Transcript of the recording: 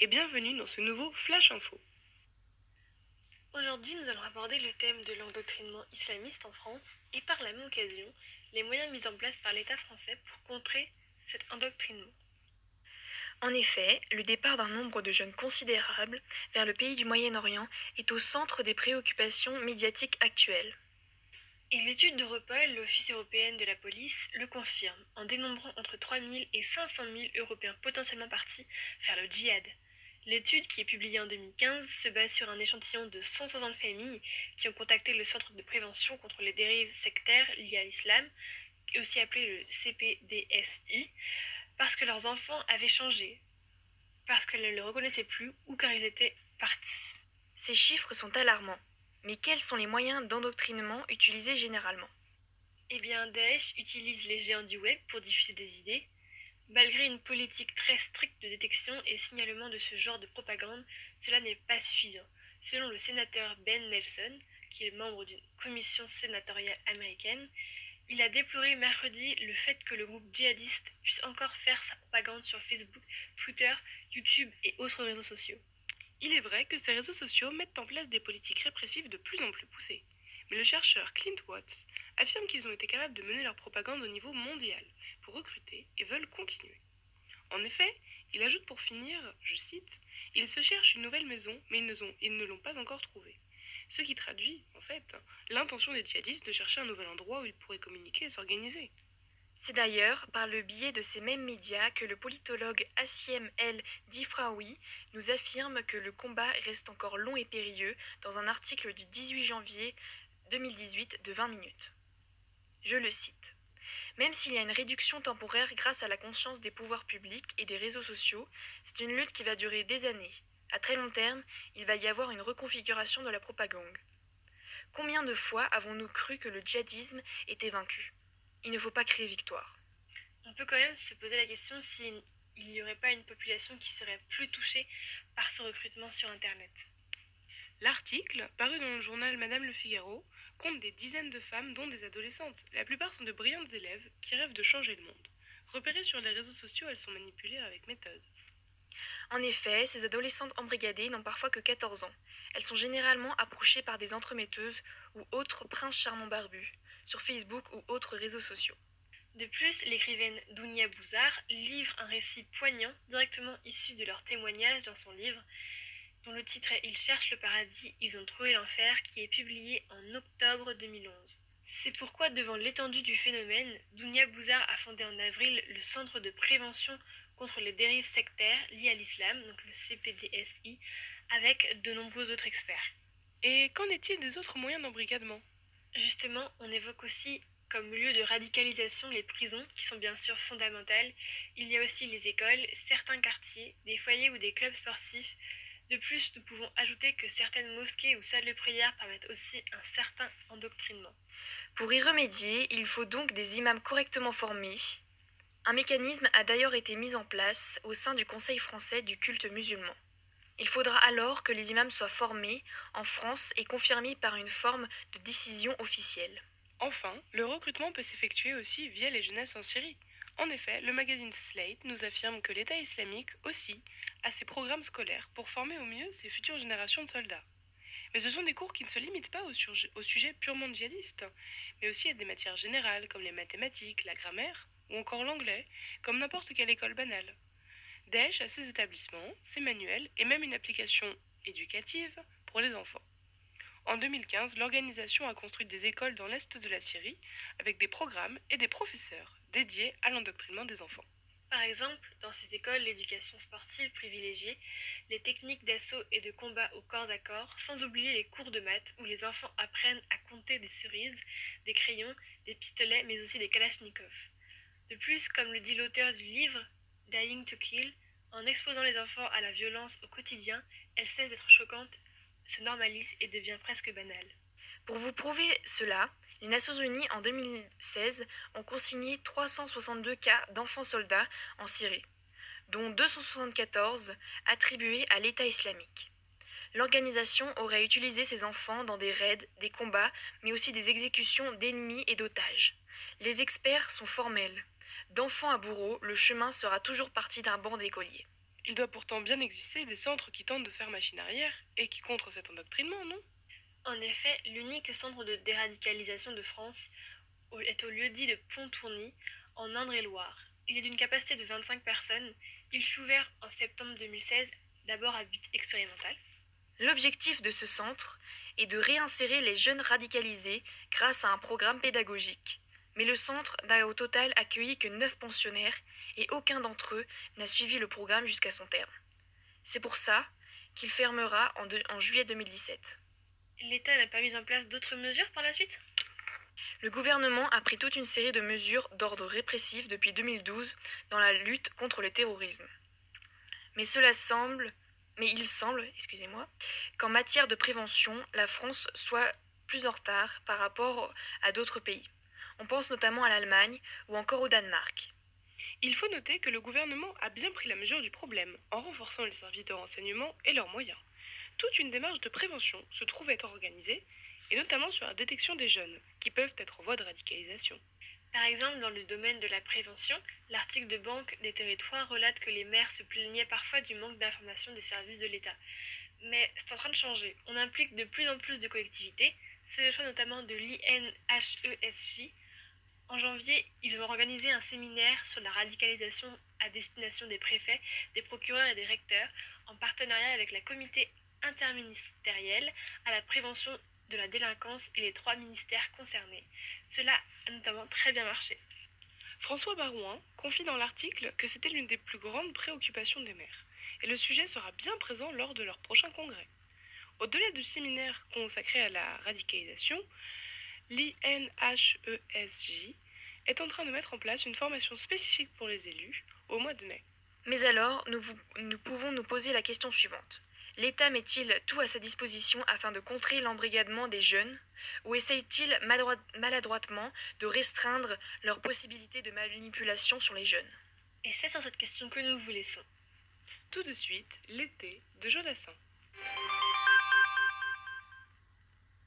et bienvenue dans ce nouveau Flash Info. Aujourd'hui, nous allons aborder le thème de l'endoctrinement islamiste en France et par la même occasion, les moyens mis en place par l'État français pour contrer cet endoctrinement. En effet, le départ d'un nombre de jeunes considérable vers le pays du Moyen-Orient est au centre des préoccupations médiatiques actuelles. Et l'étude d'Europol, l'Office européen de la police, le confirme en dénombrant entre 3 000 et 500 000 Européens potentiellement partis vers le djihad. L'étude, qui est publiée en 2015, se base sur un échantillon de 160 familles qui ont contacté le Centre de prévention contre les dérives sectaires liées à l'islam, aussi appelé le CPDSI, parce que leurs enfants avaient changé, parce qu'elles ne le reconnaissaient plus ou car ils étaient partis. Ces chiffres sont alarmants. Mais quels sont les moyens d'endoctrinement utilisés généralement? Eh bien, Daesh utilise les géants du web pour diffuser des idées, Malgré une politique très stricte de détection et signalement de ce genre de propagande, cela n'est pas suffisant. Selon le sénateur Ben Nelson, qui est membre d'une commission sénatoriale américaine, il a déploré mercredi le fait que le groupe djihadiste puisse encore faire sa propagande sur Facebook, Twitter, YouTube et autres réseaux sociaux. Il est vrai que ces réseaux sociaux mettent en place des politiques répressives de plus en plus poussées. Mais le chercheur Clint Watts affirme qu'ils ont été capables de mener leur propagande au niveau mondial recruter et veulent continuer. En effet, il ajoute pour finir, je cite, Ils se cherchent une nouvelle maison, mais ils ne, l'ont pas encore trouvée. Ce qui traduit, en fait, l'intention des djihadistes de chercher un nouvel endroit où ils pourraient communiquer et s'organiser. C'est d'ailleurs par le biais de ces mêmes médias que le politologue Assiem El Difraoui nous affirme que le combat reste encore long et périlleux dans un article du 18 janvier 2018 de 20 minutes. Je le cite. Même s'il y a une réduction temporaire grâce à la conscience des pouvoirs publics et des réseaux sociaux, c'est une lutte qui va durer des années. À très long terme, il va y avoir une reconfiguration de la propagande. Combien de fois avons-nous cru que le djihadisme était vaincu? Il ne faut pas créer victoire. On peut quand même se poser la question s'il n'y aurait pas une population qui serait plus touchée par ce recrutement sur Internet. L'article, paru dans le journal Madame Le Figaro, compte des dizaines de femmes, dont des adolescentes. La plupart sont de brillantes élèves qui rêvent de changer le monde. Repérées sur les réseaux sociaux, elles sont manipulées avec méthode. En effet, ces adolescentes embrigadées n'ont parfois que 14 ans. Elles sont généralement approchées par des entremetteuses ou autres princes charmants barbus, sur Facebook ou autres réseaux sociaux. De plus, l'écrivaine Dounia Bouzard livre un récit poignant directement issu de leur témoignage dans son livre dont le titre est Ils cherchent le paradis, ils ont trouvé l'enfer, qui est publié en octobre 2011. C'est pourquoi, devant l'étendue du phénomène, Dounia Bouzard a fondé en avril le Centre de prévention contre les dérives sectaires liées à l'islam, donc le CPDSI, avec de nombreux autres experts. Et qu'en est-il des autres moyens d'embrigadement? Justement, on évoque aussi comme lieu de radicalisation les prisons, qui sont bien sûr fondamentales. Il y a aussi les écoles, certains quartiers, des foyers ou des clubs sportifs, de plus, nous pouvons ajouter que certaines mosquées ou salles de prière permettent aussi un certain endoctrinement. Pour y remédier, il faut donc des imams correctement formés. Un mécanisme a d'ailleurs été mis en place au sein du Conseil français du culte musulman. Il faudra alors que les imams soient formés en France et confirmés par une forme de décision officielle. Enfin, le recrutement peut s'effectuer aussi via les jeunesses en Syrie. En effet, le magazine Slate nous affirme que l'État islamique aussi a ses programmes scolaires pour former au mieux ses futures générations de soldats. Mais ce sont des cours qui ne se limitent pas au, au sujet purement djihadiste, mais aussi à des matières générales comme les mathématiques, la grammaire, ou encore l'anglais, comme n'importe quelle école banale. Daesh a ses établissements, ses manuels et même une application éducative pour les enfants. En 2015, l'organisation a construit des écoles dans l'est de la Syrie avec des programmes et des professeurs dédiés à l'endoctrinement des enfants. Par exemple, dans ces écoles, l'éducation sportive privilégiée les techniques d'assaut et de combat au corps à corps, sans oublier les cours de maths où les enfants apprennent à compter des cerises, des crayons, des pistolets, mais aussi des kalachnikovs. De plus, comme le dit l'auteur du livre Dying to Kill, en exposant les enfants à la violence au quotidien, elle cesse d'être choquante se normalise et devient presque banal. Pour vous prouver cela, les Nations Unies en 2016 ont consigné 362 cas d'enfants soldats en Syrie, dont 274 attribués à l'État islamique. L'organisation aurait utilisé ces enfants dans des raids, des combats, mais aussi des exécutions d'ennemis et d'otages. Les experts sont formels. D'enfants à bourreau, le chemin sera toujours parti d'un banc d'écoliers. Il doit pourtant bien exister des centres qui tentent de faire machine arrière et qui contre cet endoctrinement, non? En effet, l'unique centre de déradicalisation de France est au lieu-dit de Pontourny, en Indre-et-Loire. Il est d'une capacité de 25 personnes. Il fut ouvert en septembre 2016, d'abord à but expérimental. L'objectif de ce centre est de réinsérer les jeunes radicalisés grâce à un programme pédagogique. Mais le centre n'a au total accueilli que 9 pensionnaires et aucun d'entre eux n'a suivi le programme jusqu'à son terme. C'est pour ça qu'il fermera en, en juillet 2017. L'État n'a pas mis en place d'autres mesures par la suite? Le gouvernement a pris toute une série de mesures d'ordre répressif depuis 2012 dans la lutte contre le terrorisme. Mais cela semble, mais il semble, excusez-moi, qu'en matière de prévention, la France soit plus en retard par rapport à d'autres pays. On pense notamment à l'Allemagne ou encore au Danemark. Il faut noter que le gouvernement a bien pris la mesure du problème en renforçant les services de renseignement et leurs moyens. Toute une démarche de prévention se trouve être organisée, et notamment sur la détection des jeunes, qui peuvent être en voie de radicalisation. Par exemple, dans le domaine de la prévention, l'article de Banque des territoires relate que les maires se plaignaient parfois du manque d'information des services de l'État. Mais c'est en train de changer. On implique de plus en plus de collectivités. C'est le choix notamment de l'INHESJ. En janvier, ils ont organisé un séminaire sur la radicalisation à destination des préfets, des procureurs et des recteurs, en partenariat avec la comité interministériel à la prévention de la délinquance et les trois ministères concernés. Cela a notamment très bien marché. François Barouin confie dans l'article que c'était l'une des plus grandes préoccupations des maires, et le sujet sera bien présent lors de leur prochain congrès. Au-delà du séminaire consacré à la radicalisation, l'INHESJ est en train de mettre en place une formation spécifique pour les élus au mois de mai. Mais alors, nous, nous pouvons nous poser la question suivante. L'État met-il tout à sa disposition afin de contrer l'embrigadement des jeunes ou essaye-t-il maladroitement de restreindre leurs possibilités de manipulation sur les jeunes? Et c'est sur cette question que nous vous laissons. Tout de suite, l'été de Jodassin.